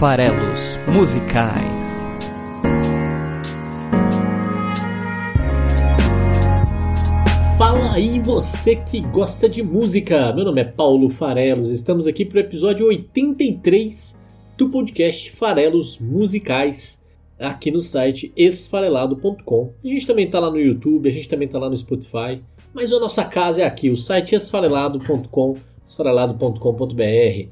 Farelos Musicais. Fala aí você que gosta de música! Meu nome é Paulo Farelos, estamos aqui para o episódio 83 do podcast Farelos Musicais, aqui no site esfarelado.com. A gente também está lá no YouTube, a gente também está lá no Spotify, mas a nossa casa é aqui, o site esfarelado.com, esfarelado.com.br.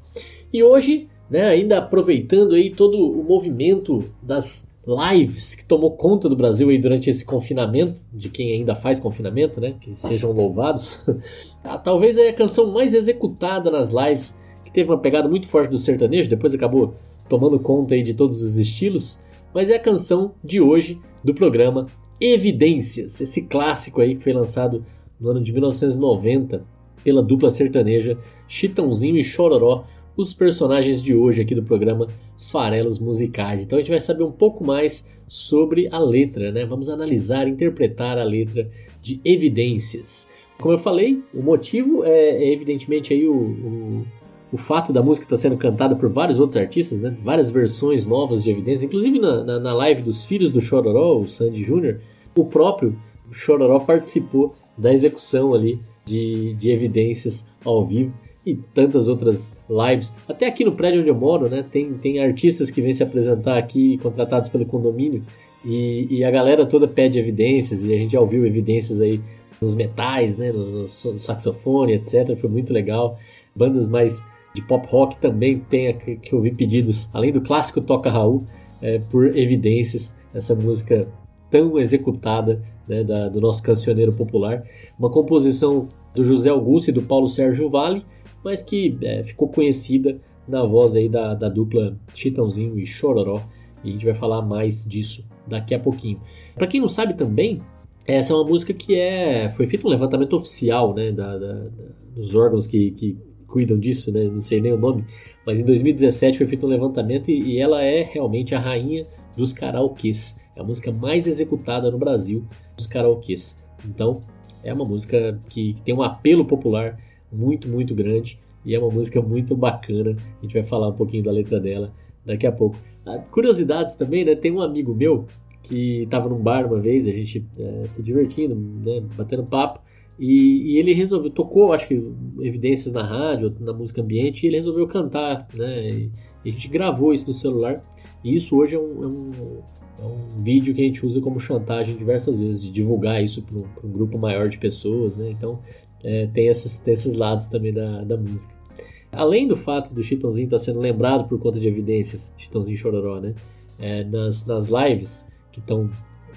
E hoje né? Ainda aproveitando aí todo o movimento das lives que tomou conta do Brasil aí durante esse confinamento, de quem ainda faz confinamento, né? Que sejam louvados. Ah, talvez a canção mais executada nas lives, que teve uma pegada muito forte do sertanejo, depois acabou tomando conta aí de todos os estilos, mas é a canção de hoje do programa Evidências, esse clássico aí que foi lançado no ano de 1990 pela dupla sertaneja Chitãozinho e Chororó, os personagens de hoje aqui do programa Farelos Musicais. Então a gente vai saber um pouco mais sobre a letra, né? Vamos analisar, interpretar a letra de Evidências. Como eu falei, o motivo é, é evidentemente aí o, o, o, fato da música estar tá sendo cantada por vários outros artistas, né? Várias versões novas de Evidências, inclusive na, na, na live dos filhos do Chororó, o Sandy Jr., o próprio Chororó participou da execução ali de, de Evidências ao vivo e tantas outras lives. Até aqui no prédio onde eu moro, né, tem, tem artistas que vêm se apresentar aqui, contratados pelo condomínio, e, e, a galera toda pede evidências, e a gente já ouviu evidências aí nos metais, né, no, no, saxofone, etc. Foi muito legal. Bandas mais de pop rock também tem que ouvir pedidos, além do clássico Toca Raul, é, por evidências, essa música tão executada né, da, do nosso cancioneiro popular. Uma composição do José Augusto e do Paulo Sérgio Vale, mas que é, ficou conhecida na voz aí da, da dupla Chitãozinho e Chororó. E a gente vai falar mais disso daqui a pouquinho. Para quem não sabe também, essa é uma música que é foi feito um levantamento oficial né, da, da, dos órgãos que, que cuidam disso, né, não sei nem o nome, mas em 2017 foi feito um levantamento e, e ela é realmente a rainha dos karaokês. É a música mais executada no Brasil dos karaokês. Então, é uma música que, que tem um apelo popular muito, muito grande e é uma música muito bacana. A gente vai falar um pouquinho da letra dela daqui a pouco. Ah, curiosidades também, né? Tem um amigo meu que estava num bar uma vez, a gente é, se divertindo, né? batendo papo, e, e, ele resolveu, tocou, acho que, evidências na rádio, na música ambiente, e ele resolveu cantar, né? E, a gente gravou isso no celular, e isso hoje é um, é um, é um vídeo que a gente usa como chantagem diversas vezes, de divulgar isso para um, um grupo maior de pessoas, né? Então, é, tem, esses, tem esses lados também da, da música. Além do fato do Chitãozinho estar tá sendo lembrado por conta de evidências, Chitãozinho Chororó, né? É, nas, nas lives que estão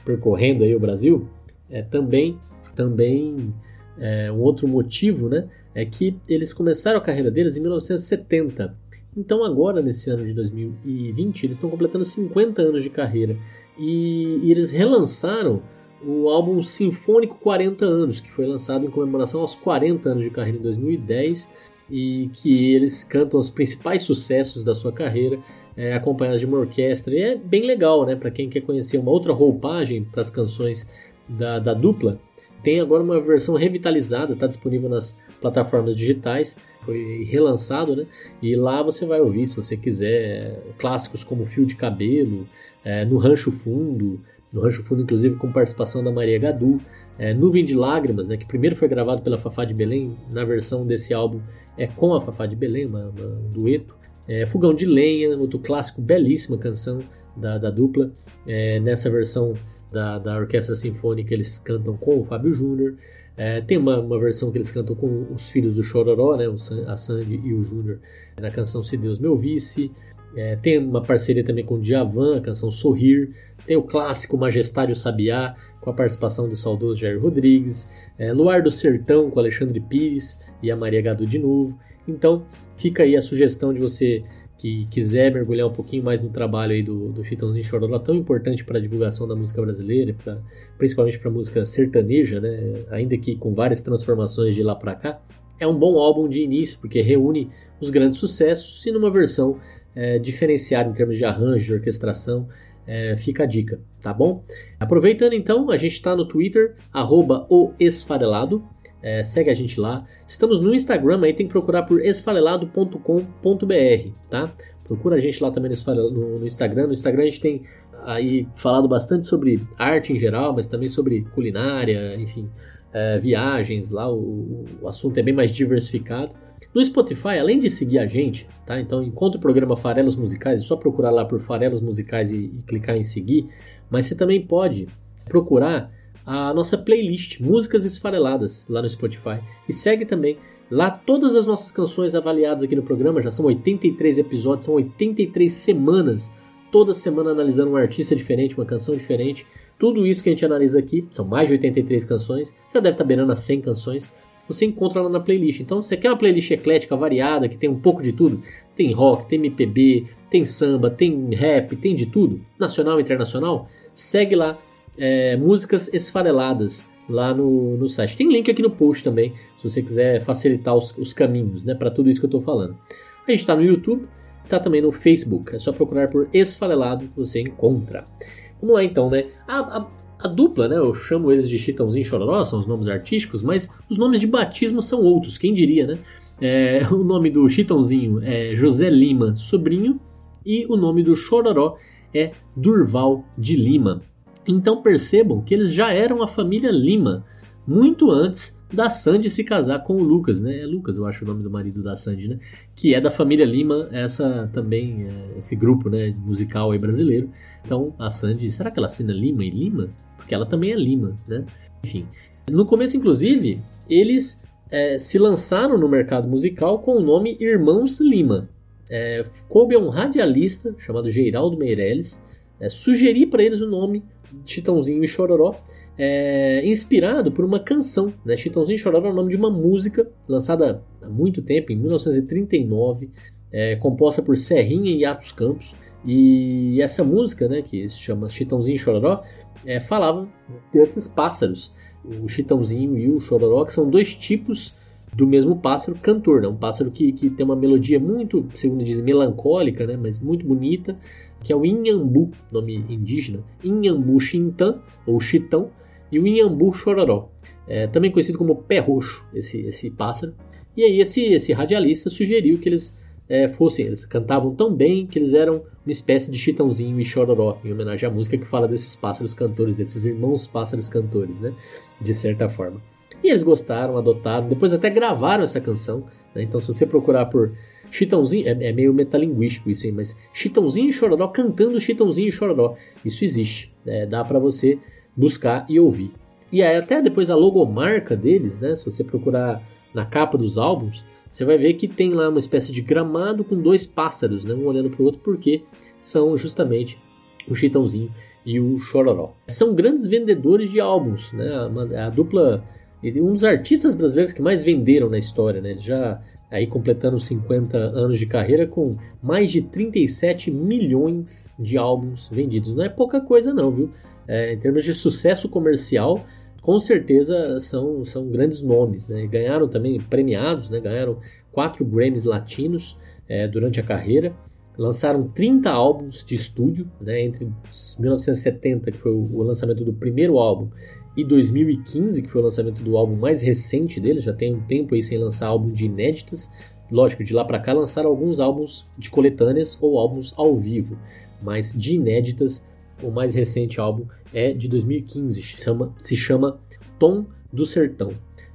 percorrendo aí o Brasil, é, também, também é, um outro motivo, né? É que eles começaram a carreira deles em 1970. Então agora, nesse ano de 2020, eles estão completando 50 anos de carreira. E, e eles relançaram o álbum Sinfônico 40 anos, que foi lançado em comemoração aos 40 anos de carreira em 2010 e que eles cantam os principais sucessos da sua carreira, é, acompanhados de uma orquestra. E é bem legal, né? Para quem quer conhecer uma outra roupagem para as canções da, da dupla, tem agora uma versão revitalizada, está disponível nas plataformas digitais, foi relançado, né? E lá você vai ouvir, se você quiser, clássicos como Fio de Cabelo, é, No Rancho Fundo, no Rancho Fundo, inclusive com participação da Maria Gadu. É, Nuvem de Lágrimas, né, que primeiro foi gravado pela Fafá de Belém, na versão desse álbum é com a Fafá de Belém, uma, uma, um dueto. É, Fogão de Lenha, outro clássico, belíssima canção da, da dupla. É, nessa versão da, da Orquestra Sinfônica eles cantam com o Fábio Júnior. É, tem uma, uma, versão que eles cantam com os filhos do Chororó, né, a Sandy e o Júnior, na canção Se Deus Me Ouvisse. É, tem uma parceria também com o Djavan, a canção Sorrir. Tem o clássico Majestário Sabiá, com a participação do saudoso Jair Rodrigues. É, Luar do Sertão, com Alexandre Pires e a Maria Gadu de novo. Então, fica aí a sugestão de você que quiser mergulhar um pouquinho mais no trabalho aí do, do Chitãozinho Chororó, tão importante para a divulgação da música brasileira, pra, principalmente para a música sertaneja, né? ainda que com várias transformações de lá para cá, é um bom álbum de início, porque reúne os grandes sucessos e numa versão é, diferenciada em termos de arranjo, de orquestração, é, fica a dica, tá bom? Aproveitando então, a gente está no Twitter, arroba o esfarelado, é, segue a gente lá. Estamos no Instagram, aí tem que procurar por esfarelado.com.br, tá? Procura a gente lá também no, no Instagram. No Instagram a gente tem aí falado bastante sobre arte em geral, mas também sobre culinária, enfim, é, viagens lá. O, o assunto é bem mais diversificado. No Spotify, além de seguir a gente, tá? Então encontre o programa Farelos Musicais, é só procurar lá por Farelos Musicais e, e clicar em seguir. Mas você também pode procurar a nossa playlist Músicas Esfareladas lá no Spotify. E segue também lá todas as nossas canções avaliadas aqui no programa. Já são 83 episódios, são 83 semanas. Toda semana analisando um artista diferente, uma canção diferente. Tudo isso que a gente analisa aqui, são mais de 83 canções, já deve estar beirando as 100 canções você encontra lá na playlist. Então, se você quer uma playlist eclética, variada, que tem um pouco de tudo, tem rock, tem MPB, tem samba, tem rap, tem de tudo, nacional e internacional, segue lá é, Músicas Esfareladas lá no, no site. Tem link aqui no post também, se você quiser facilitar os, os caminhos né, para tudo isso que eu estou falando. A gente está no YouTube, está também no Facebook. É só procurar por Esfarelado que você encontra. Vamos lá então, né? A, a, a dupla, né? Eu chamo eles de Chitãozinho e Chororó, são os nomes artísticos, mas os nomes de batismo são outros, quem diria, né? É, o nome do Chitãozinho é José Lima Sobrinho e o nome do Chororó é Durval de Lima. Então percebam que eles já eram a família Lima muito antes da Sandy se casar com o Lucas, né? É Lucas, eu acho o nome do marido da Sandy, né? Que é da família Lima, essa também, é, esse grupo, né, musical aí brasileiro. Então, a Sandy, será que ela assina Lima e Lima? Porque ela também é Lima, né? Enfim. No começo, inclusive, eles é, se lançaram no mercado musical com o nome Irmãos Lima. É, coube a um radialista chamado Geraldo Meirelles é, sugerir para eles o nome Chitãozinho e Chororó é, inspirado por uma canção. Né? Chitãozinho Chororó é o nome de uma música lançada há muito tempo, em 1939, é, composta por Serrinha e Atos Campos. E essa música, né, que se chama Chitãozinho Chororó, é, falava desses pássaros, o Chitãozinho e o Chororó, que são dois tipos do mesmo pássaro cantor, né? um pássaro que, que tem uma melodia muito, segundo dizem, melancólica, né? mas muito bonita, que é o Inhambu, nome indígena, Inhambu Xintã, ou Chitão, e o Inhambu Chororó, é, também conhecido como pé roxo, esse, esse pássaro. E aí esse, esse radialista sugeriu que eles é, fossem, eles cantavam tão bem que eles eram uma espécie de Chitãozinho e Chororó, em homenagem à música que fala desses pássaros cantores, desses irmãos pássaros cantores, né? De certa forma. E eles gostaram, adotaram, depois até gravaram essa canção. Né? Então, se você procurar por Chitãozinho, é, é, meio metalinguístico isso aí, mas Chitãozinho e Chororó cantando Chitãozinho e Chororó, isso existe. É, dá para você buscar e ouvir. E aí, até depois a logomarca deles, né? Se você procurar na capa dos álbuns, você vai ver que tem lá uma espécie de gramado com dois pássaros, né? Um olhando para o outro, porque são justamente o Chitãozinho e o Chororó. São grandes vendedores de álbuns, né? A, a dupla, um dos artistas brasileiros que mais venderam na história, né? Já aí completando 50 anos de carreira com mais de 37 milhões de álbuns vendidos. Não é pouca coisa não, viu? É, em termos de sucesso comercial, com certeza são, são grandes nomes. Né? Ganharam também premiados, né? ganharam quatro Grammys latinos é, durante a carreira. Lançaram 30 álbuns de estúdio né? entre 1970, que foi o lançamento do primeiro álbum, e 2015, que foi o lançamento do álbum mais recente deles. Já tem um tempo aí sem lançar álbum de inéditas. Lógico, de lá para cá lançaram alguns álbuns de coletâneas ou álbuns ao vivo, mas de inéditas o mais recente álbum é de 2015, chama, se chama Tom do Sertão.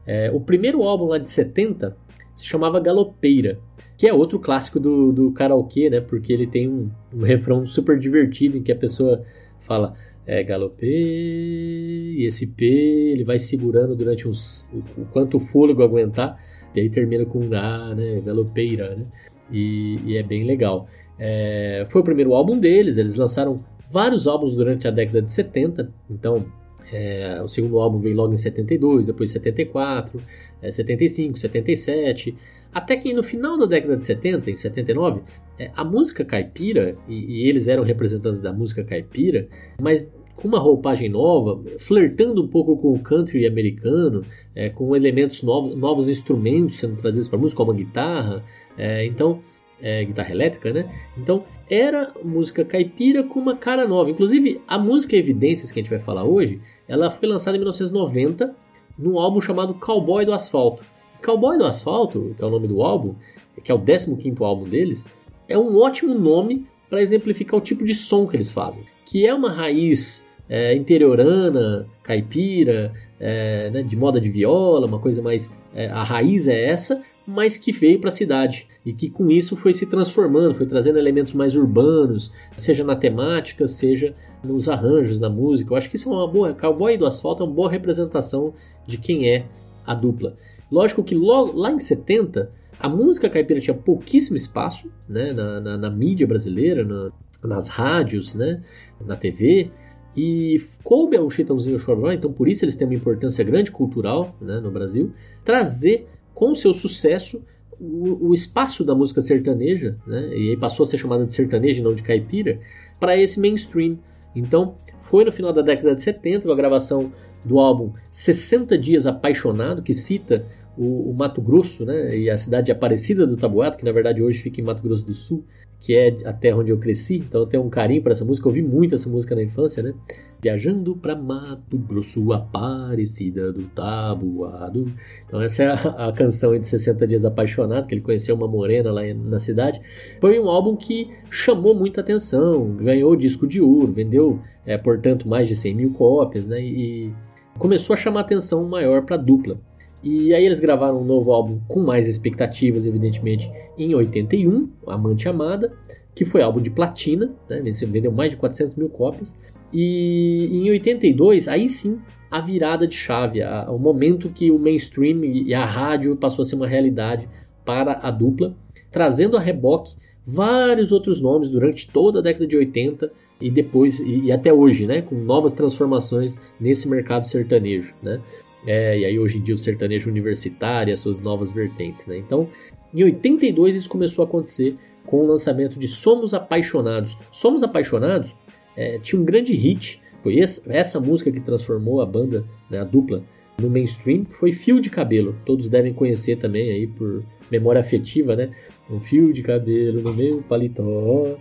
É, o primeiro álbum lá de 70 se chamava Galopeira, que é outro clássico do, do karaokê, né? Porque ele tem um, um refrão super divertido em que a pessoa fala é, e esse P ele vai segurando durante uns, o, o quanto o fôlego aguentar, e aí termina com A, né? Galopeira, né? E, e é bem legal. É, foi o primeiro álbum deles, eles lançaram vários álbuns durante a década de 70. Então, é, o segundo álbum veio logo em 72, depois 74, é, 75, 77. Até que no final da década de 70, em 79, é, a música caipira, e, e, eles eram representantes da música caipira, mas com uma roupagem nova, flertando um pouco com o country americano, é, com elementos novos, novos instrumentos sendo trazidos para a música, como a guitarra. É, então, é, guitarra elétrica, né? Então era música caipira com uma cara nova. Inclusive a música Evidências que a gente vai falar hoje, ela foi lançada em 1990 num álbum chamado Cowboy do Asfalto. Cowboy do Asfalto, que é o nome do álbum, que é o 15 álbum deles, é um ótimo nome para exemplificar o tipo de som que eles fazem, que é uma raiz é, interiorana, caipira, é, né, de moda de viola, uma coisa mais. É, a raiz é essa, mas que veio para a cidade e que com isso foi se transformando, foi trazendo elementos mais urbanos, seja na temática, seja nos arranjos da música. Eu acho que isso é uma boa. Cowboy do Asfalto é uma boa representação de quem é a dupla. Lógico que logo, lá em 70 a música caipira tinha pouquíssimo espaço né, na, na, na mídia brasileira, na, nas rádios, né, na TV. E coube ao Chitãozinho Chororó, então por isso eles têm uma importância grande cultural né, no Brasil, trazer com seu sucesso o, o espaço da música sertaneja, né, e passou a ser chamada de sertaneja e não de caipira, para esse mainstream. Então foi no final da década de 70 com a gravação do álbum 60 Dias Apaixonado, que cita o, o, Mato Grosso, né, e a cidade de Aparecida do Tabuato, que na verdade hoje fica em Mato Grosso do Sul, que é a terra onde eu cresci, então eu tenho um carinho para essa música, eu ouvi muito essa música na infância, né? Viajando para Mato Grosso, Aparecida do Tabuado. Então essa é a, a canção de 60 Dias Apaixonado, que ele conheceu uma morena lá na cidade. Foi um álbum que chamou muita atenção, ganhou disco de ouro, vendeu, é, portanto, mais de 100 mil cópias, né? E começou a chamar atenção maior para a dupla. E aí eles gravaram um novo álbum com mais expectativas, evidentemente, em 81, Amante Amada, que foi álbum de platina, né? vendeu mais de 400 mil cópias. E em 82, aí sim, a virada de chave, a, o momento que o mainstream e a rádio passou a ser uma realidade para a dupla, trazendo a reboque vários outros nomes durante toda a década de 80 e depois e, e até hoje, né, com novas transformações nesse mercado sertanejo, né? É, e aí hoje em dia o sertanejo universitário, as suas novas vertentes, né? Então, em 82 isso começou a acontecer com o lançamento de Somos Apaixonados. Somos Apaixonados é, tinha um grande hit, foi essa, essa música que transformou a banda, né, a dupla, no mainstream, que foi Fio de Cabelo. Todos devem conhecer também aí por memória afetiva, né? Um fio de cabelo no meu paletó.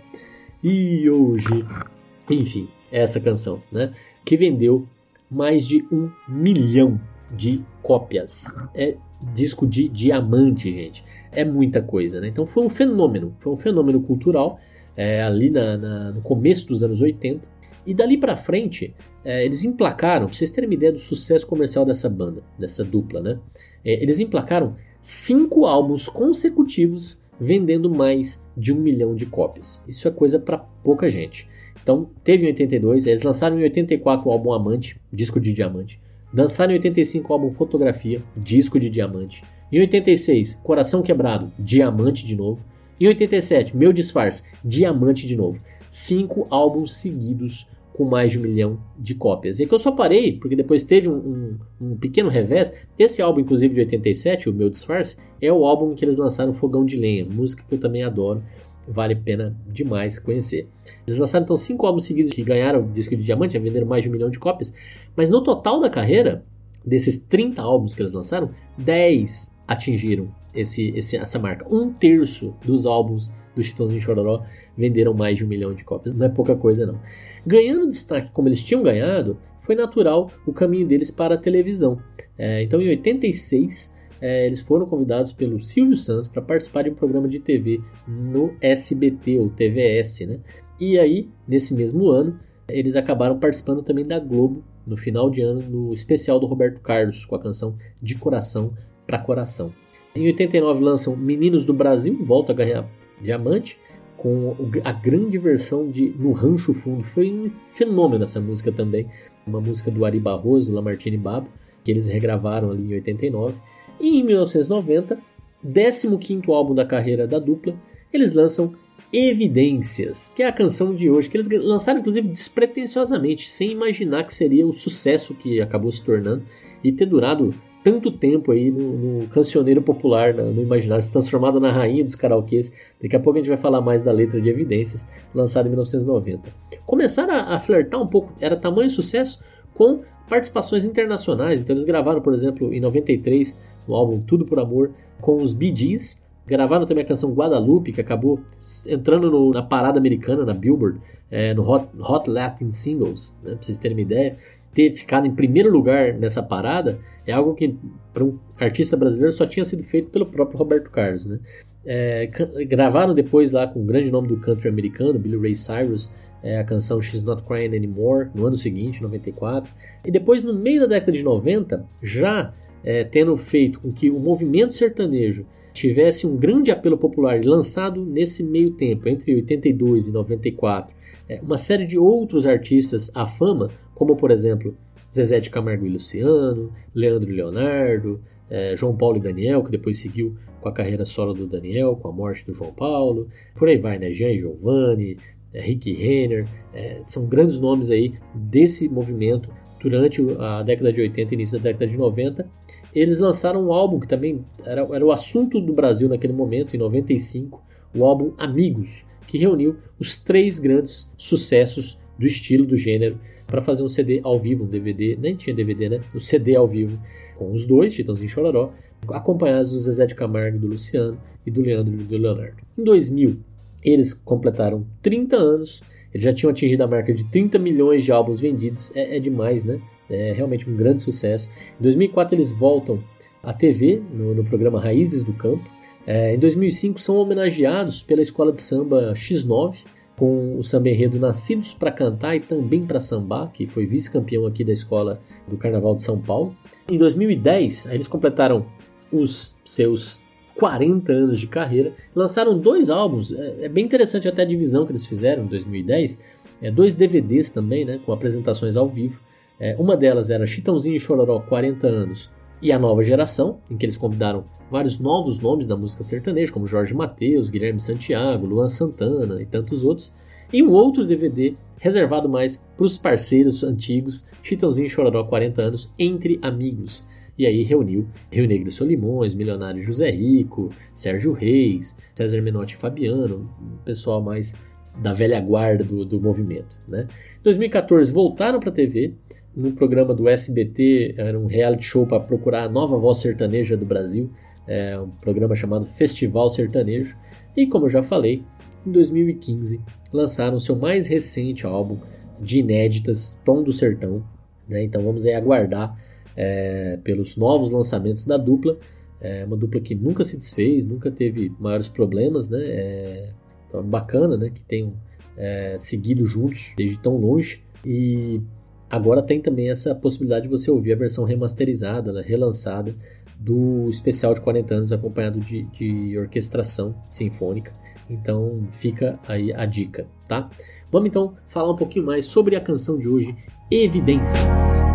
E hoje, enfim, essa canção, né? Que vendeu mais de um milhão de cópias. É disco de diamante, gente. É muita coisa, né? Então foi um fenômeno, foi um fenômeno cultural é, ali na, na, no começo dos anos 80. E dali para frente, é, eles emplacaram, pra vocês terem uma ideia do sucesso comercial dessa banda, dessa dupla, né? É, eles emplacaram cinco álbuns consecutivos vendendo mais de um milhão de cópias. Isso é coisa para pouca gente. Então, teve em 82, eles lançaram em 84 o álbum Amante, disco de diamante. Lançaram em 85 o álbum Fotografia, disco de diamante. Em 86, Coração Quebrado, diamante de novo. Em 87, Meu Disfarce, diamante de novo. Cinco álbuns seguidos com mais de um milhão de cópias. E que eu só parei, porque depois teve um, um, um, pequeno revés. Esse álbum, inclusive, de 87, o Meu Disfarce, é o álbum que eles lançaram Fogão de Lenha, música que eu também adoro vale a pena demais conhecer. Eles lançaram então cinco álbuns seguidos que ganharam disco de diamante, venderam mais de um milhão de cópias, mas no total da carreira, desses 30 álbuns que eles lançaram, 10 atingiram esse, esse, essa marca. Um terço dos álbuns do Chitãozinho Chororó venderam mais de um milhão de cópias. Não é pouca coisa, não. Ganhando destaque como eles tinham ganhado, foi natural o caminho deles para a televisão. É, então, em 86, é, eles foram convidados pelo Silvio Santos para participar de um programa de TV no SBT ou TVS, né? E aí, nesse mesmo ano, eles acabaram participando também da Globo no final de ano no especial do Roberto Carlos com a canção De Coração para Coração. Em 89 lançam Meninos do Brasil, volta a ganhar diamante com a grande versão de No Rancho Fundo. Foi um fenômeno essa música também, uma música do Ari Barroso, Lamartine Babo, que eles regravaram ali em 89 e em 1990, 15 álbum da carreira da dupla, eles lançam Evidências, que é a canção de hoje, que eles lançaram inclusive despretensiosamente, sem imaginar que seria o sucesso que acabou se tornando e ter durado tanto tempo aí no, no cancioneiro popular, no, imaginário, se transformado na rainha dos karaokês. Daqui a pouco a gente vai falar mais da letra de Evidências, lançada em 1990. Começaram a, a flertar um pouco, era tamanho sucesso, com participações internacionais. Então eles gravaram, por exemplo, em 93 no álbum Tudo por Amor, com os Bee Gees. Gravaram também a canção Guadalupe, que acabou entrando no, na parada americana, na Billboard, é, no Hot, Hot, Latin Singles, né, pra vocês terem uma ideia. Ter ficado em primeiro lugar nessa parada é algo que para um artista brasileiro só tinha sido feito pelo próprio Roberto Carlos. Né? é, gravaram depois lá com o grande nome do country americano, Billy Ray Cyrus, é, a canção She's Not Crying Anymore, no ano seguinte, 94. E depois, no meio da década de 90, já é, tendo feito com que o movimento sertanejo tivesse um grande apelo popular lançado nesse meio tempo, entre 82 e 94, é, uma série de outros artistas à fama, como por exemplo Zezé de Camargo e Luciano, Leandro e Leonardo, é, João Paulo e Daniel, que depois seguiu com a carreira solo do Daniel, com a morte do João Paulo, por aí vai, né? Jean e Giovanni, é, Rick Renner, é, são grandes nomes aí desse movimento durante a década de 80 e início da década de 90. Eles lançaram um álbum que também era, era o assunto do Brasil naquele momento, em 95, o álbum Amigos, que reuniu os três grandes sucessos do estilo, do gênero, para fazer um CD ao vivo, um DVD, nem tinha DVD, né? Um CD ao vivo, com os dois, Titãozinho e Chororó, acompanhados do Zezé de Camargo, do Luciano e do Leandro e do Leonardo. Em 2000, eles completaram 30 anos, eles já tinham atingido a marca de 30 milhões de álbuns vendidos, é, é demais, né? É realmente um grande sucesso. Em 2004 eles voltam à TV, no, no programa Raízes do Campo. É, em 2005 são homenageados pela escola de samba X9, com o samba enredo Nascidos para Cantar e também para Sambar, que foi vice-campeão aqui da escola do Carnaval de São Paulo. Em 2010, eles completaram os seus 40 anos de carreira, lançaram dois álbuns. É, é, bem interessante até a divisão que eles fizeram em 2010. É, dois DVDs também, né, com apresentações ao vivo. É, uma delas era Chitãozinho e Chororó 40 anos e a nova geração, em que eles convidaram vários novos nomes da música sertaneja, como Jorge Mateus, Guilherme Santiago, Luan Santana e tantos outros. E um outro DVD reservado mais para os parceiros antigos, Chitãozinho e Chororó 40 anos, entre amigos e aí reuniu Rio Negro Solimões, Milionário José Rico, Sérgio Reis, César Menotti Fabiano, pessoal mais da velha guarda do, do movimento. Né? Em 2014 voltaram para a TV, no programa do SBT, era um reality show para procurar a nova voz sertaneja do Brasil, é um programa chamado Festival Sertanejo, e como eu já falei, em 2015 lançaram seu mais recente álbum de inéditas, Tom do Sertão. Né? Então vamos aí aguardar é, pelos novos lançamentos da dupla. É uma dupla que nunca se desfez, nunca teve maiores problemas, né? É, então, bacana, né? Que tenham é, seguido juntos desde tão longe. E agora tem também essa possibilidade de você ouvir a versão remasterizada, né, relançada do especial de 40 anos acompanhado de, de orquestração sinfônica. Então fica aí a dica, tá? Vamos então falar um pouquinho mais sobre a canção de hoje, Evidências.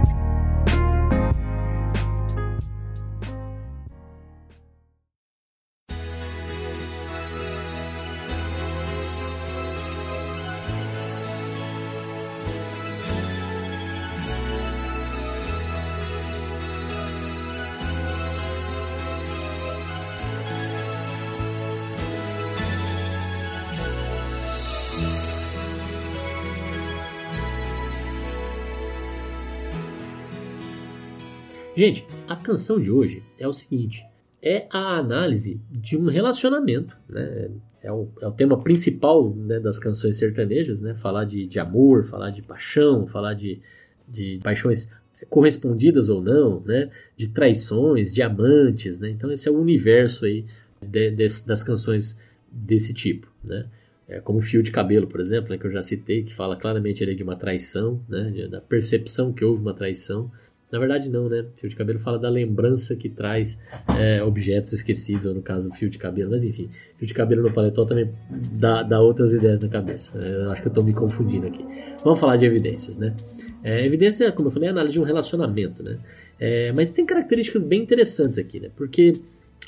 Canção de hoje é o seguinte: é a análise de um relacionamento, né? É o, é o tema principal né, das canções sertanejas, né? Falar de, de amor, falar de paixão, falar de, de paixões correspondidas ou não, né? De traições, de amantes, né? Então esse é o universo aí de, de, das canções desse tipo, né? É como Fio de Cabelo, por exemplo, né, que eu já citei, que fala claramente ali de uma traição, né? Da percepção que houve uma traição na verdade, não, né? Fio de cabelo fala da lembrança que traz é, objetos esquecidos, ou no caso, fio de cabelo. Mas enfim, fio de cabelo no paletó também dá, dá outras ideias na cabeça. É, acho que eu estou me confundindo aqui. Vamos falar de evidências, né? É, evidência, como eu falei, é análise de um relacionamento, né? É, mas tem características bem interessantes aqui, né? Porque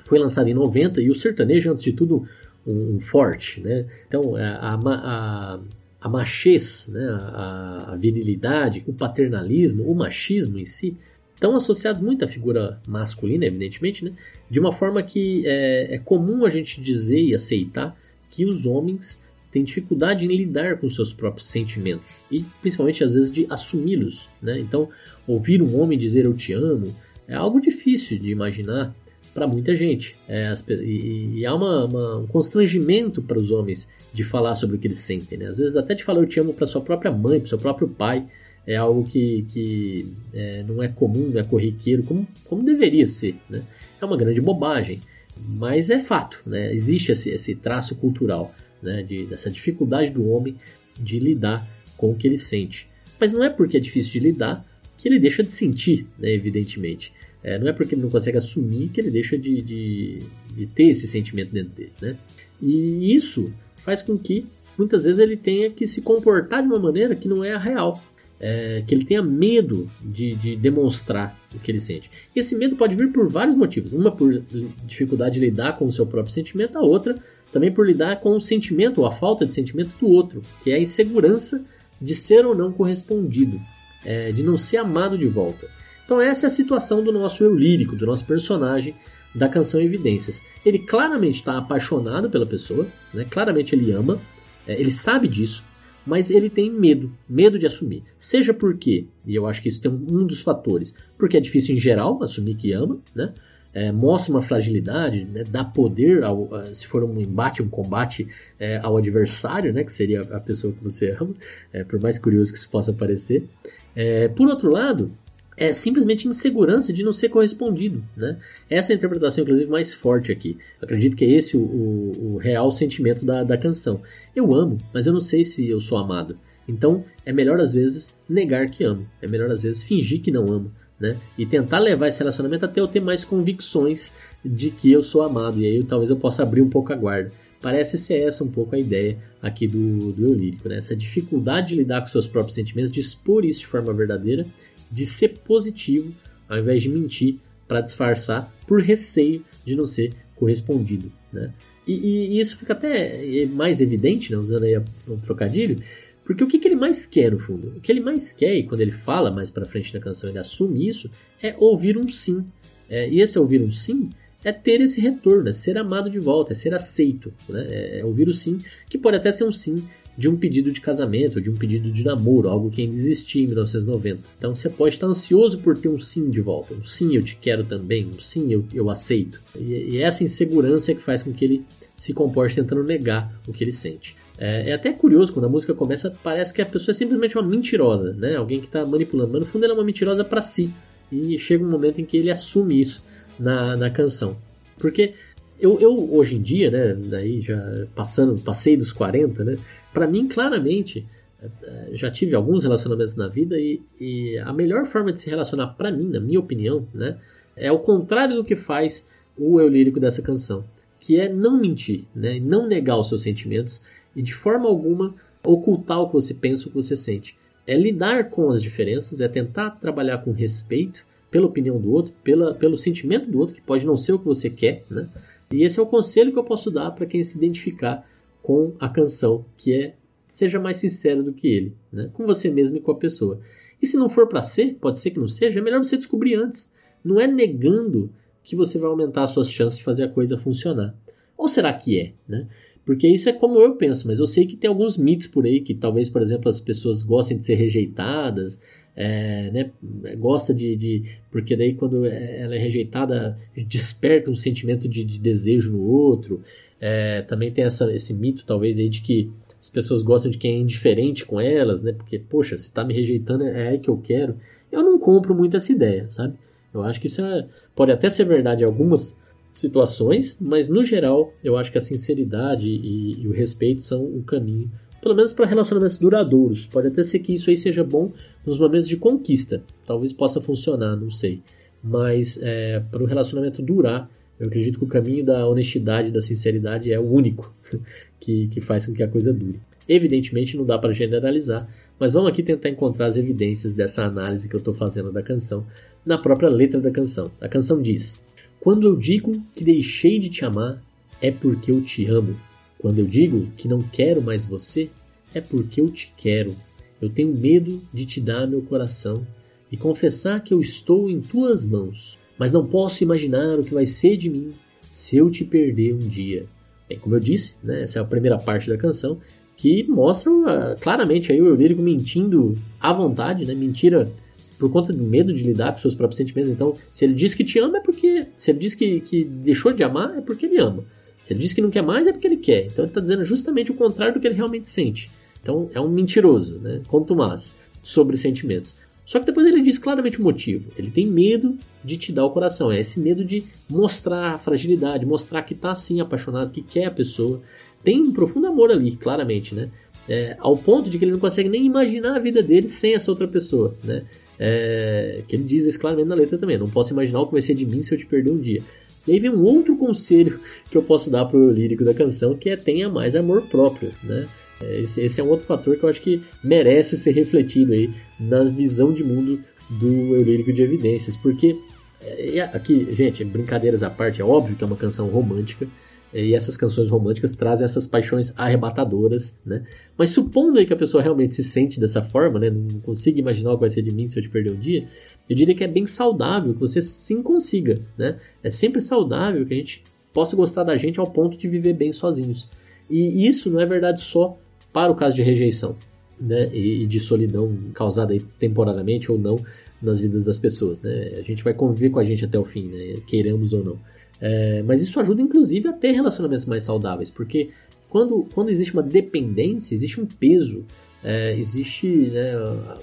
foi lançado em 90 e o sertanejo, antes de tudo, um, forte, né? Então, é, a, a, a machez, né, a, a, virilidade, o paternalismo, o machismo em si, estão associados muito à figura masculina, evidentemente, né, de uma forma que é, é comum a gente dizer e aceitar que os homens têm dificuldade em lidar com seus próprios sentimentos e principalmente às vezes de assumi-los. Né? Então, ouvir um homem dizer eu te amo é algo difícil de imaginar para muita gente. É, as, e, e, há uma, uma, um constrangimento para os homens de falar sobre o que eles sentem. Né? Às vezes, até de falar eu te amo para sua própria mãe, para seu próprio pai, é algo que, que é, não é comum, não é corriqueiro, como, como deveria ser. Né? É uma grande bobagem. Mas é fato, né? existe esse, esse traço cultural né? de, dessa dificuldade do homem de lidar com o que ele sente. Mas não é porque é difícil de lidar que ele deixa de sentir, né? evidentemente. É, não é porque ele não consegue assumir que ele deixa de, de, de ter esse sentimento dentro dele. Né? E isso faz com que muitas vezes ele tenha que se comportar de uma maneira que não é a real. É, que ele tenha medo de, de, demonstrar o que ele sente. E esse medo pode vir por vários motivos. Uma por dificuldade de lidar com o seu próprio sentimento, a outra também por lidar com o sentimento ou a falta de sentimento do outro, que é a insegurança de ser ou não correspondido, é, de não ser amado de volta. Então essa é a situação do nosso eu lírico, do nosso personagem da canção Evidências. Ele claramente está apaixonado pela pessoa, né? claramente ele ama, é, ele sabe disso, mas ele tem medo, medo de assumir. Seja porque, e eu acho que isso tem um dos fatores, porque é difícil em geral assumir que ama, né? É, mostra uma fragilidade, né? dá poder, ao, se for um embate, um combate é, ao adversário, né? que seria a pessoa que você ama, é, por mais curioso que isso possa parecer. É, por outro lado, é simplesmente insegurança de não ser correspondido. Né? Essa é a interpretação, inclusive, mais forte aqui. acredito que é esse o, o, o, real sentimento da, da canção. Eu amo, mas eu não sei se eu sou amado. Então é melhor às vezes negar que amo. É melhor às vezes fingir que não amo. Né? E tentar levar esse relacionamento até eu ter mais convicções de que eu sou amado. E aí talvez eu possa abrir um pouco a guarda. Parece ser essa um pouco a ideia aqui do, do eu lírico, né? Essa dificuldade de lidar com seus próprios sentimentos, de expor isso de forma verdadeira de ser positivo ao invés de mentir para disfarçar por receio de não ser correspondido. Né? E, e, isso fica até mais evidente, né, usando aí um trocadilho, porque o que, que, ele mais quer no fundo? O que ele mais quer, e quando ele fala mais para frente na canção, ele assume isso, é ouvir um sim. É, e esse ouvir um sim é ter esse retorno, é ser amado de volta, é ser aceito. Né? É, é ouvir o sim, que pode até ser um sim de um pedido de casamento, de um pedido de namoro, algo que ainda existia em 1990. Então você pode estar ansioso por ter um sim de volta, um sim eu te quero também, um sim eu, eu aceito. E, e essa insegurança é que faz com que ele se comporte tentando negar o que ele sente. É, é, até curioso quando a música começa, parece que a pessoa é simplesmente uma mentirosa, né? Alguém que está manipulando, mas no fundo ela é uma mentirosa para si. E chega um momento em que ele assume isso na, na canção. Porque eu, eu, hoje em dia, né, daí já passando, passei dos 40, né, para mim claramente eh, já tive alguns relacionamentos na vida e, e a melhor forma de se relacionar para mim, na minha opinião, né, é o contrário do que faz o eu lírico dessa canção, que é não mentir, né, não negar os seus sentimentos e de forma alguma ocultar o que você pensa, o que você sente. É lidar com as diferenças, é tentar trabalhar com respeito pela opinião do outro, pela, pelo sentimento do outro, que pode não ser o que você quer, né? E esse é o conselho que eu posso dar para quem se identificar com a canção, que é seja mais sincero do que ele, né? com você mesmo e com a pessoa. E se não for para ser, pode ser que não seja, é melhor você descobrir antes. Não é negando que você vai aumentar as suas chances de fazer a coisa funcionar. Ou será que é? Né? Porque isso é como eu penso, mas eu sei que tem alguns mitos por aí que talvez, por exemplo, as pessoas gostem de ser rejeitadas, é, né, gosta de, de, Porque daí quando ela é rejeitada, desperta um sentimento de, de desejo no outro. É, também tem essa, esse mito, talvez, aí de que as pessoas gostam de quem é indiferente com elas, né? Porque, poxa, se tá me rejeitando é aí que eu quero. Eu não compro muito essa ideia, sabe? Eu acho que isso é, pode até ser verdade em algumas situações, mas no geral eu acho que a sinceridade e, e o respeito são o caminho pelo menos para relacionamentos duradouros. Pode até ser que isso aí seja bom nos momentos de conquista. Talvez possa funcionar, não sei. Mas é, para o relacionamento durar, eu acredito que o caminho da honestidade, da sinceridade é o único que, que faz com que a coisa dure. Evidentemente não dá para generalizar, mas vamos aqui tentar encontrar as evidências dessa análise que eu estou fazendo da canção na própria letra da canção. A canção diz: Quando eu digo que deixei de te amar, é porque eu te amo. Quando eu digo que não quero mais você, é porque eu te quero. Eu tenho medo de te dar meu coração e confessar que eu estou em tuas mãos, mas não posso imaginar o que vai ser de mim se eu te perder um dia. Bem, como eu disse, né, essa é a primeira parte da canção que mostra uh, claramente aí o eu lírico mentindo à vontade, né, mentira por conta do medo de lidar com seus próprios sentimentos. Então, se ele diz que te ama é porque, se ele diz que, que deixou de amar é porque ele ama. Se ele diz que não quer mais, é porque ele quer. Então ele está dizendo justamente o contrário do que ele realmente sente. Então é um mentiroso, né? Contumaz sobre sentimentos. Só que depois ele diz claramente o motivo. Ele tem medo de te dar o coração. É esse medo de mostrar a fragilidade, mostrar que tá assim apaixonado, que quer a pessoa. Tem um profundo amor ali, claramente, né? É, ao ponto de que ele não consegue nem imaginar a vida dele sem essa outra pessoa, né? É, que ele diz isso claramente na letra também. Não posso imaginar o que vai ser de mim se eu te perder um dia. E aí vem um outro conselho que eu posso dar pro lírico da canção, que é tenha mais amor próprio, né? Esse, esse, é um outro fator que eu acho que merece ser refletido aí na visão de mundo do Eulírico de Evidências, porque é, aqui, gente, brincadeiras à parte, é óbvio que é uma canção romântica, e essas canções românticas trazem essas paixões arrebatadoras, né? Mas supondo aí que a pessoa realmente se sente dessa forma, né? Não consiga imaginar o que vai ser de mim se eu te perder um dia. Eu diria que é bem saudável que você sim consiga, né? É sempre saudável que a gente possa gostar da gente ao ponto de viver bem sozinhos. E isso não é verdade só para o caso de rejeição né, e de solidão causada temporariamente ou não nas vidas das pessoas. Né? A gente vai conviver com a gente até o fim, né, queiramos ou não. É, mas isso ajuda inclusive a ter relacionamentos mais saudáveis, porque quando, quando existe uma dependência, existe um peso, é, existe né,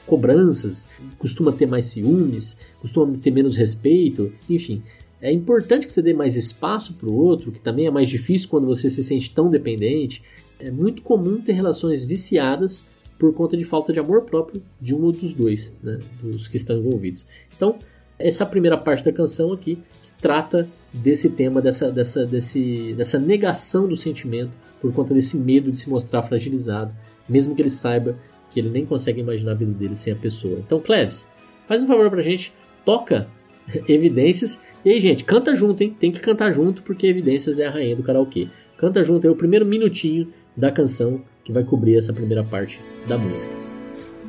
cobranças, costuma ter mais ciúmes, costuma ter menos respeito, enfim. É importante que você dê mais espaço para o outro, que também é mais difícil quando você se sente tão dependente é muito comum ter relações viciadas por conta de falta de amor próprio de um ou dos dois, né, dos que estão envolvidos. Então, essa primeira parte da canção aqui trata desse tema, dessa, dessa, desse, dessa negação do sentimento por conta desse medo de se mostrar fragilizado, mesmo que ele saiba que ele nem consegue imaginar a vida dele sem a pessoa. Então, Cleves, faz um favor pra gente, toca Evidências. E aí, gente, canta junto, hein? Tem que cantar junto porque Evidências é a rainha do karaokê. Canta junto aí o primeiro minutinho da canção que vai cobrir essa primeira parte da música.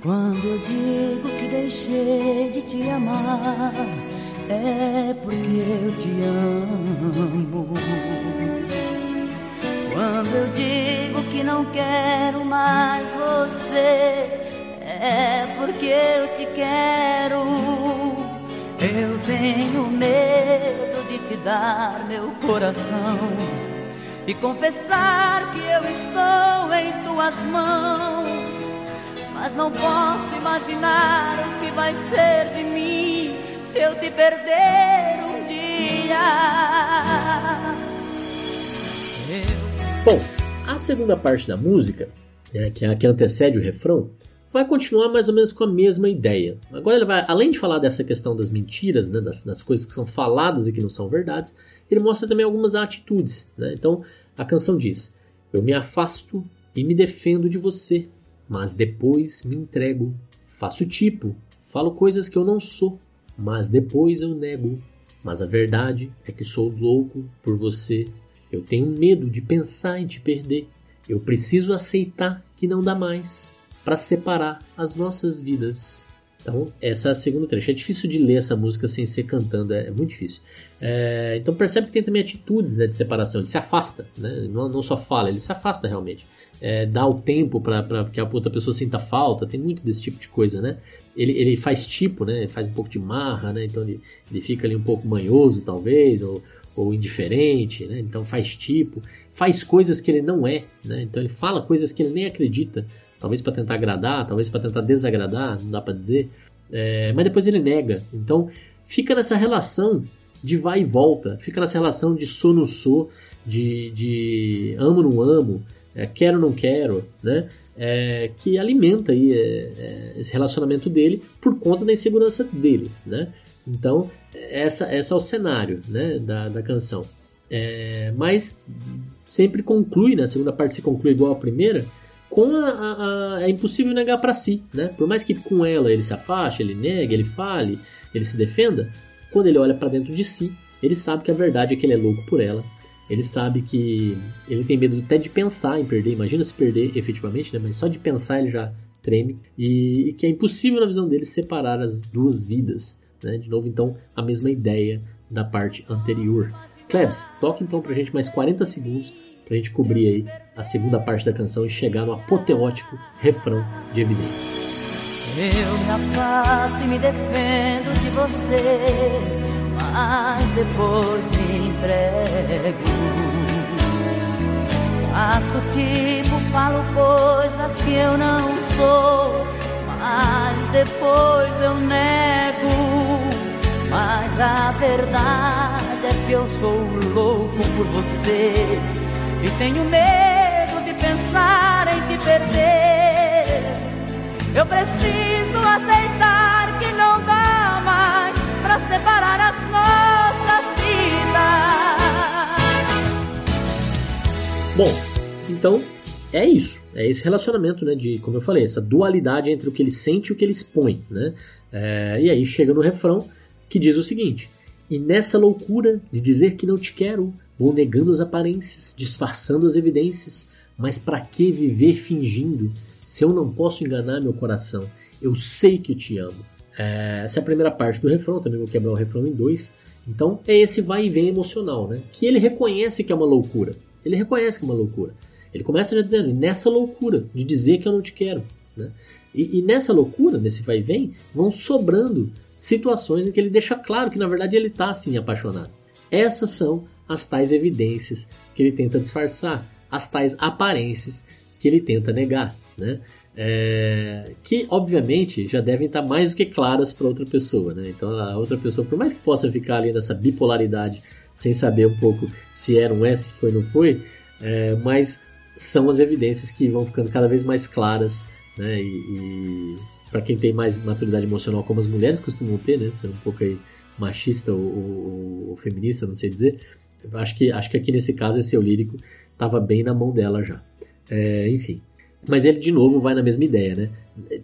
Quando eu digo que deixei de te amar, é porque eu te amo. Quando eu digo que não quero mais você, é porque eu te quero. Eu tenho medo de te dar meu coração e confessar que eu estou em tuas mãos. Mas não posso imaginar o que vai ser de mim se eu te perder um dia. Bom, a segunda parte da música, né, que é a que antecede o refrão, vai continuar mais ou menos com a mesma ideia. Agora ele vai, além de falar dessa questão das mentiras, né, das, das, coisas que são faladas e que não são verdades, ele mostra também algumas atitudes. Né? Então a canção diz: Eu me afasto e me defendo de você, mas depois me entrego. Faço tipo, falo coisas que eu não sou, mas depois eu nego. Mas a verdade é que sou louco por você. Eu tenho medo de pensar em te perder. Eu preciso aceitar que não dá mais para separar as nossas vidas. Então, essa é a segunda trecho. É difícil de ler essa música sem ser cantando, é, é muito difícil. É, então, percebe que tem também atitudes né, de separação. Ele se afasta, né? não, não só fala, ele se afasta realmente. É, dá o tempo para que a outra pessoa sinta falta, tem muito desse tipo de coisa, né? Ele, ele faz tipo, né? Ele faz um pouco de marra, né? Então ele, ele fica ali um pouco manhoso, talvez, ou, ou indiferente, né? Então faz tipo, faz coisas que ele não é, né? Então ele fala coisas que ele nem acredita talvez para tentar agradar, talvez para tentar desagradar, não dá para dizer. É, mas depois ele nega. Então fica nessa relação de vai e volta, fica nessa relação de sou não sou, de, de amo não amo, é, quero não quero, né? É, que alimenta aí é, é esse relacionamento dele por conta da insegurança dele, né? Então essa, essa é o cenário, né, da, da canção. É, mas sempre conclui, né? A segunda parte se conclui igual a primeira, com a, a, a é impossível negar para si, né? Por mais que com ela ele se afaste, ele negue, ele fale, ele se defenda, quando ele olha para dentro de si, ele sabe que a verdade é que ele é louco por ela. Ele sabe que ele tem medo até de pensar em perder. Imagina se perder efetivamente, né? Mas só de pensar ele já treme e, e que é impossível na visão dele separar as duas vidas, né? De novo, então a mesma ideia da parte anterior. Klebs, toque então pra gente mais 40 segundos pra gente cobrir aí a segunda parte da canção e chegar no apoteótico refrão de evidência. Eu me afasto e me defendo de você, mas depois me entrego. Faço tipo, falo coisas que eu não sou, mas depois eu nego. Mas a verdade é que eu sou louco por você e tenho medo de pensar em te perder. Eu preciso aceitar que não dá mais para separar Bom, então é isso, é esse relacionamento, né, de, como eu falei, essa dualidade entre o que ele sente e o que ele expõe, né? É, e aí chega no refrão que diz o seguinte: E nessa loucura de dizer que não te quero, vou negando as aparências, disfarçando as evidências, mas para que viver fingindo se eu não posso enganar meu coração? Eu sei que te amo. É, essa é a primeira parte do refrão, também vou quebrar o refrão em dois. Então é esse vai e vem emocional, né? Que ele reconhece que é uma loucura. Ele reconhece que é uma loucura. Ele começa já dizendo, nessa loucura de dizer que eu não te quero. Né? E, e, nessa loucura, nesse vai e vem, vão sobrando situações em que ele deixa claro que na verdade ele está assim apaixonado. Essas são as tais evidências que ele tenta disfarçar, as tais aparências que ele tenta negar. Né? É, que obviamente já devem estar mais do que claras para outra pessoa. Né? Então a outra pessoa, por mais que possa ficar ali nessa bipolaridade sem saber um pouco se era um S, se foi ou não foi, é, mas são as evidências que vão ficando cada vez mais claras, né? E, e para quem tem mais maturidade emocional, como as mulheres costumam ter, né? Ser um pouco aí machista ou, ou, ou feminista, não sei dizer. Acho que, acho que aqui nesse caso esse eu lírico estava bem na mão dela já. É, enfim. Mas ele de novo vai na mesma ideia, né?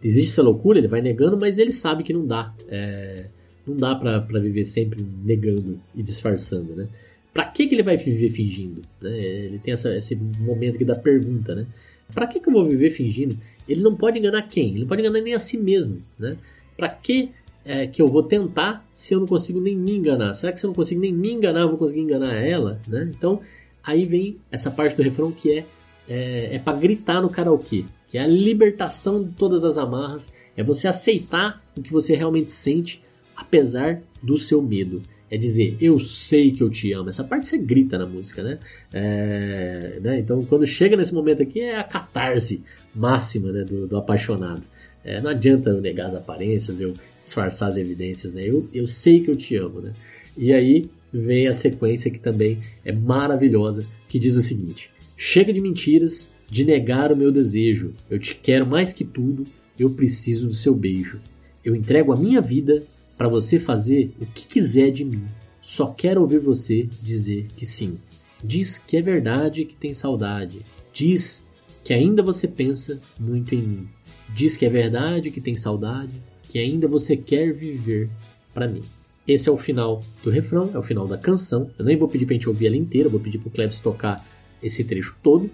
Existe essa loucura, ele vai negando, mas ele sabe que não dá. É, não dá para viver sempre negando e disfarçando, né? Para que, que ele vai viver fingindo? Né? Ele tem essa, esse momento aqui da pergunta, né? Para que, que eu vou viver fingindo? Ele não pode enganar quem? Ele não pode enganar nem a si mesmo, né? Para que é, que eu vou tentar se eu não consigo nem me enganar? Será que se eu não consigo nem me enganar, eu vou conseguir enganar ela? Né? Então, aí vem essa parte do refrão que é, é, é para gritar no karaokê, que é a libertação de todas as amarras, é você aceitar o que você realmente sente, apesar do seu medo é dizer eu sei que eu te amo. Essa parte você grita na música, né? É, né? Então quando chega nesse momento aqui é a catarse máxima né, do, do apaixonado. É, não adianta eu negar as aparências, eu disfarçar as evidências, né? Eu, eu sei que eu te amo, né? E aí vem a sequência que também é maravilhosa, que diz o seguinte: Chega de mentiras, de negar o meu desejo. Eu te quero mais que tudo, eu preciso do seu beijo. Eu entrego a minha vida para você fazer o que quiser de mim. Só quero ouvir você dizer que sim. Diz que é verdade que tem saudade. Diz que ainda você pensa muito em mim. Diz que é verdade que tem saudade, que ainda você quer viver para mim. Esse é o final do refrão, é o final da canção. Eu nem vou pedir pra gente ouvir ela inteira, vou pedir pro Klebs tocar esse trecho todo,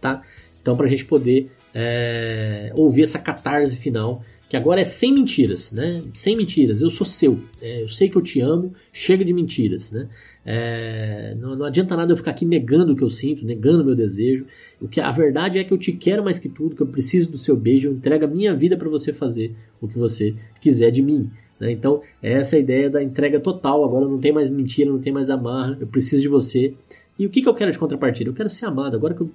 tá? Então pra gente poder é, ouvir essa catarse final que agora é sem mentiras, né? Sem mentiras, eu sou seu, é, eu sei que eu te amo, chega de mentiras, né? É, não, não, adianta nada eu ficar aqui negando o que eu sinto, negando o meu desejo. O que a verdade é que eu te quero mais que tudo, que eu preciso do seu beijo, eu entrego a minha vida para você fazer o que você quiser de mim. Né? Então, é essa ideia da entrega total. Agora não tem mais mentira, não tem mais amarra, eu preciso de você. E o que, que eu quero de contrapartida? Eu quero ser amado. Agora que eu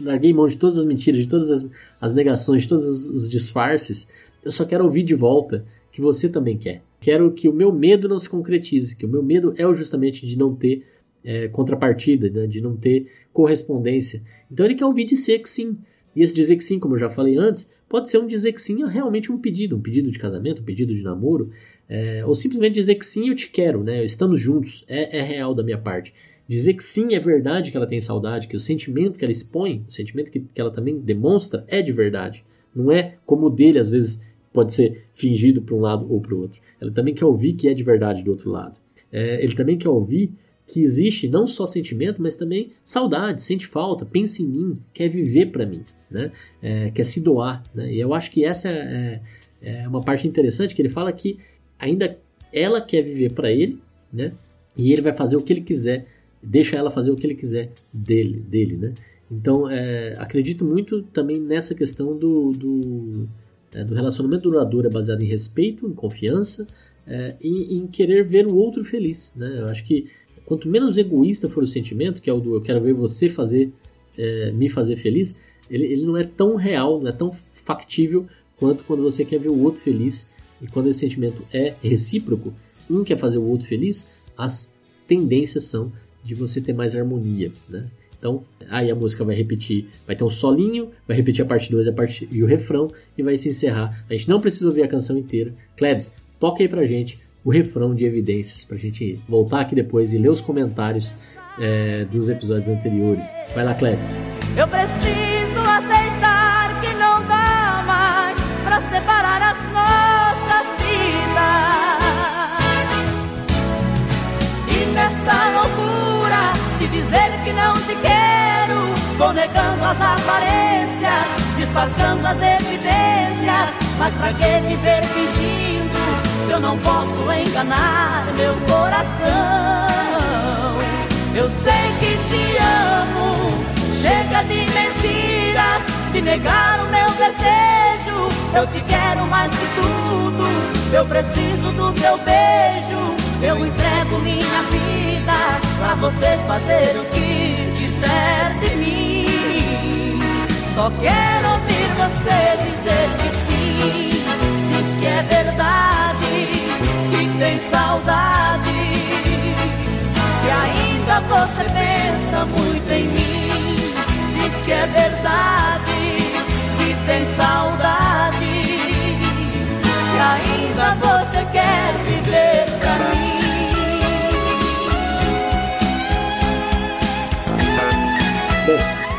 larguei mão de todas as mentiras, de todas as, as negações, de todos os, os disfarces, eu só quero ouvir de volta que você também quer. Quero que o meu medo não se concretize, que o meu medo é justamente de não ter é, contrapartida, né, de não ter correspondência. Então ele quer ouvir dizer que sim. E esse dizer que sim, como eu já falei antes, pode ser um dizer que sim a realmente um pedido, um pedido de casamento, um pedido de namoro, é, ou simplesmente dizer que sim, eu te quero, né? Estamos juntos, é, é real da minha parte. Dizer que sim é verdade que ela tem saudade, que o sentimento que ela expõe, o sentimento que, que ela também demonstra é de verdade. Não é como o dele, às vezes, pode ser fingido para um lado ou para o outro. Ela também quer ouvir que é de verdade do outro lado. É, ele também quer ouvir que existe não só sentimento, mas também saudade, sente falta, pensa em mim, quer viver para mim, né? É, quer se doar. Né? E eu acho que essa é, é, uma parte interessante que ele fala que ainda ela quer viver para ele, né? E ele vai fazer o que ele quiser, deixa ela fazer o que ele quiser dele, dele, né? Então, é, acredito muito também nessa questão do, do é, do relacionamento duradouro é baseado em respeito, em confiança é, e em querer ver o outro feliz. Né? Eu acho que quanto menos egoísta for o sentimento, que é o do eu quero ver você fazer, é, me fazer feliz, ele, ele não é tão real, não é tão factível quanto quando você quer ver o outro feliz. E quando esse sentimento é recíproco, um quer fazer o outro feliz, as tendências são de você ter mais harmonia, né? Então, aí a música vai repetir, vai ter um solinho, vai repetir a parte 2 parte, e o refrão e vai se encerrar. A gente não precisa ouvir a canção inteira. Klebs, toca aí pra gente o refrão de evidências, pra gente voltar aqui depois e ler os comentários é, dos episódios anteriores. Vai lá, Klebs. Eu preciso não te quero, vou negando as aparências, disfarçando as evidências. Mas pra que viver fingindo se eu não posso enganar meu coração? Eu sei que te amo. Chega de mentiras, de negar o meu desejo. Eu te quero mais que tudo. Eu preciso do teu beijo. Eu entrego minha vida pra você fazer o que quiser de mim. Só quero ouvir você dizer que sim. Diz que é verdade, que tem saudade. Que ainda você pensa muito em mim. Diz que é verdade, que tem saudade. Que ainda você quer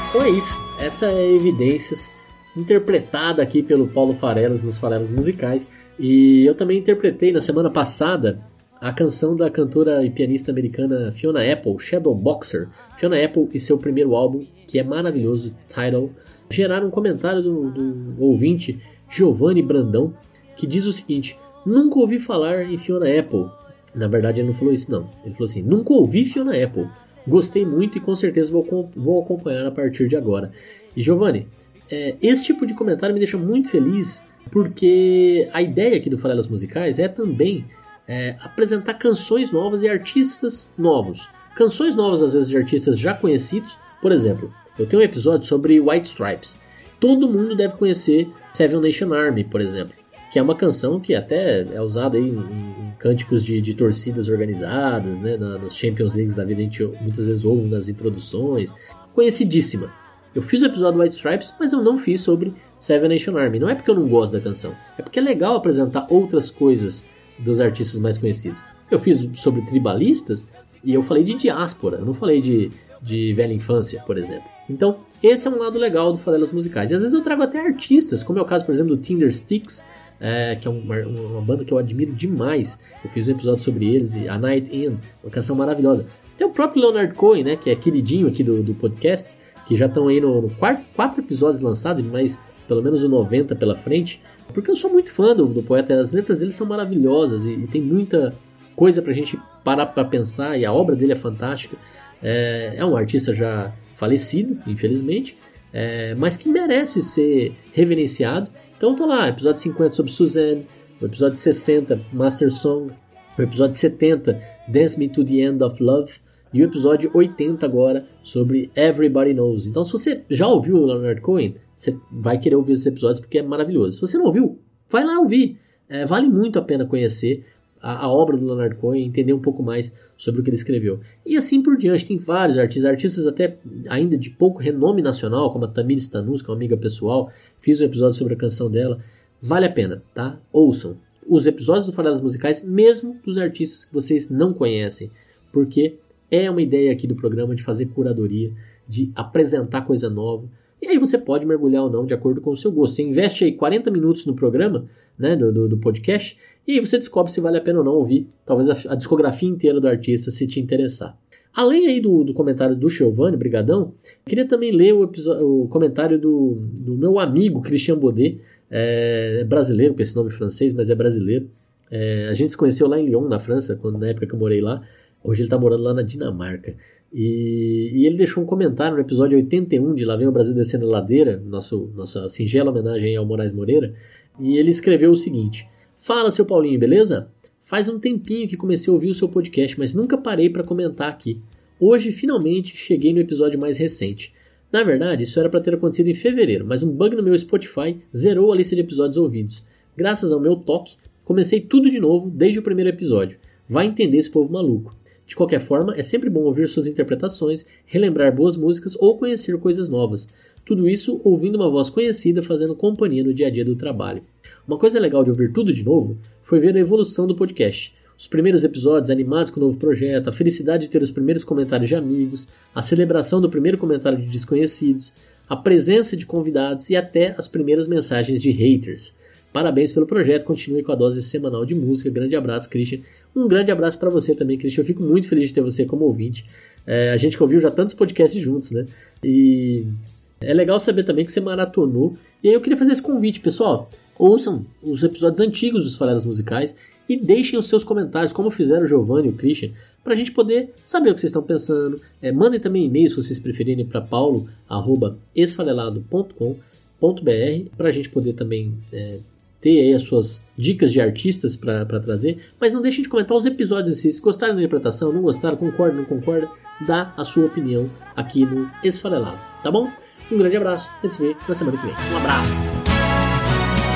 então é isso. Essa é Evidências, interpretada aqui pelo Paulo Farelos nos Farelos Musicais. E eu também interpretei na semana passada a canção da cantora e pianista americana Fiona Apple, Shadow Boxer. Fiona Apple e seu primeiro álbum, que é maravilhoso, Tidal, geraram um comentário do, do ouvinte Giovanni Brandão, que diz o seguinte: Nunca ouvi falar em Fiona Apple. Na verdade, ele não falou isso, não. Ele falou assim: Nunca ouvi Fiona Apple. Gostei muito e com certeza vou, vou acompanhar a partir de agora. E Giovanni, é, esse tipo de comentário me deixa muito feliz porque a ideia aqui do Farelas Musicais é também é, apresentar canções novas e artistas novos. Canções novas, às vezes, de artistas já conhecidos. Por exemplo, eu tenho um episódio sobre White Stripes. Todo mundo deve conhecer Seven Nation Army, por exemplo, que é uma canção que até é usada em, em cânticos de, de, torcidas organizadas, né, nas Champions Leagues da vida, a gente muitas vezes ouve nas introduções. Conhecidíssima. Eu fiz o episódio White Stripes, mas eu não fiz sobre Seven Nation Army. Não é porque eu não gosto da canção, é porque é legal apresentar outras coisas dos artistas mais conhecidos. Eu fiz sobre tribalistas e eu falei de diáspora, eu não falei de, de velha infância, por exemplo. Então, esse é um lado legal do Farelas Musicais. E às vezes eu trago até artistas, como é o caso, por exemplo, do Tinder Sticks, é, que é uma, uma, banda que eu admiro demais. Eu fiz um episódio sobre eles, A Night In, uma canção maravilhosa. Tem o próprio Leonard Cohen, né, que é queridinho aqui do, do podcast, que já estão aí no, no quarto, quatro episódios lançados, mas pelo menos o 90 pela frente. Porque eu sou muito fã do, do poeta, as letras dele são maravilhosas e, e tem muita coisa pra gente parar pra pensar e a obra dele é fantástica. É, é um artista já falecido, infelizmente, é, mas que merece ser reverenciado. Então tô lá, episódio 50 sobre Suzanne, o episódio 60, Master Song, o episódio 70, Dance Me to the End of Love, e o episódio 80 agora sobre Everybody Knows. Então se você já ouviu o Leonard Cohen, você vai querer ouvir esses episódios porque é maravilhoso. Se você não ouviu, vai lá ouvir. É, vale muito a pena conhecer a, a, obra do Leonard Cohen, entender um pouco mais sobre o que ele escreveu. E assim por diante, tem vários artistas, artistas até ainda de pouco renome nacional, como a Tamir Stanus, que é uma amiga pessoal. Fiz um episódio sobre a canção dela. Vale a pena, tá? Ouçam os episódios do Farelas Musicais, mesmo dos artistas que vocês não conhecem, porque é uma ideia aqui do programa de fazer curadoria, de apresentar coisa nova, e aí você pode mergulhar ou não de acordo com o seu gosto. Você investe aí 40 minutos no programa, né, do, do, do podcast, e aí você descobre se vale a pena ou não ouvir, talvez a, a discografia inteira do artista, se te interessar. Além aí do, do comentário do Giovanni Brigadão, queria também ler o, o comentário do, do, meu amigo Christian Baudet, é, é, brasileiro, com esse nome francês, mas é brasileiro. É, a gente se conheceu lá em Lyon, na França, quando, na época que eu morei lá. Hoje ele está morando lá na Dinamarca. E, e, ele deixou um comentário no episódio 81 de Lá Vem o Brasil Descendo a Ladeira, nosso, nossa singela homenagem ao Moraes Moreira, e ele escreveu o seguinte: Fala, seu Paulinho, beleza? Faz um tempinho que comecei a ouvir o seu podcast, mas nunca parei para comentar aqui. Hoje, finalmente, cheguei no episódio mais recente. Na verdade, isso era para ter acontecido em fevereiro, mas um bug no meu Spotify zerou a lista de episódios ouvidos. Graças ao meu toque, comecei tudo de novo desde o primeiro episódio. Vai entender esse povo maluco. De qualquer forma, é sempre bom ouvir suas interpretações, relembrar boas músicas ou conhecer coisas novas. Tudo isso ouvindo uma voz conhecida fazendo companhia no dia a dia do trabalho. Uma coisa legal de ouvir tudo de novo foi ver a evolução do podcast. Os primeiros episódios animados com o novo projeto, a felicidade de ter os primeiros comentários de amigos, a celebração do primeiro comentário de desconhecidos, a presença de convidados e até as primeiras mensagens de haters. Parabéns pelo projeto, continue com a dose semanal de música. Grande abraço, Christian. Um grande abraço para você também, Christian. Eu fico muito feliz de ter você como ouvinte. É, a gente que ouviu já tantos podcasts juntos, né? E é legal saber também que você maratonou. E aí eu queria fazer esse convite, pessoal. Ouçam os episódios antigos dos Farelas Musicais e deixem os seus comentários, como fizeram o Giovanni e o Christian, para a gente poder saber o que vocês estão pensando. É, mandem também e-mails, se vocês preferirem, para paulo.esfalelado.com.br, para a gente poder também é, ter aí as suas dicas de artistas para trazer. Mas não deixem de comentar os episódios se gostaram da interpretação, não gostaram, concordam, não concordam, dá a sua opinião aqui no Esfarelado, tá bom? Um grande abraço, a gente se vê na semana que vem. Um abraço!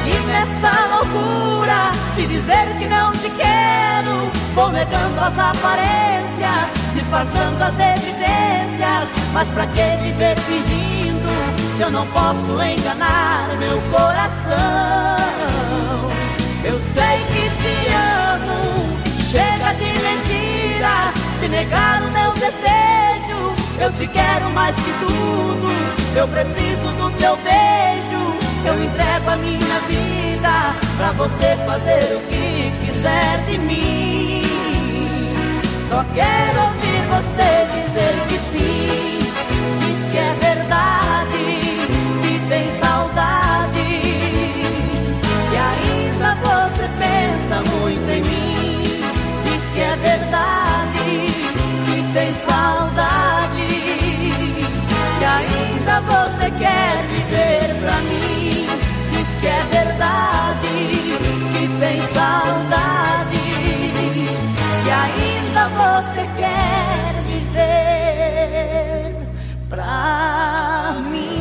E nessa loucura de dizer que não te quero, vou negando as aparências, disfarçando as evidências. Mas pra que viver fingindo se eu não posso enganar meu coração? Eu sei que te amo, chega de mentiras, de negar o meu desejo. Eu te quero mais que tudo. Eu preciso do teu beijo. Eu entrego a minha vida pra você fazer o que quiser de mim. Só quero ouvir você dizer que você quer viver pra mim. Diz que é verdade, que tem saudade. E ainda você quer viver pra mim.